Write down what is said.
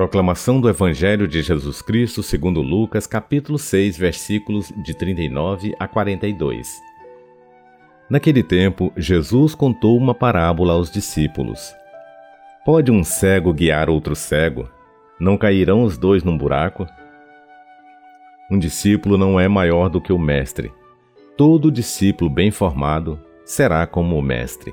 Proclamação do Evangelho de Jesus Cristo segundo Lucas, capítulo 6, versículos de 39 a 42. Naquele tempo, Jesus contou uma parábola aos discípulos. Pode um cego guiar outro cego? Não cairão os dois num buraco? Um discípulo não é maior do que o mestre. Todo discípulo bem formado será como o mestre.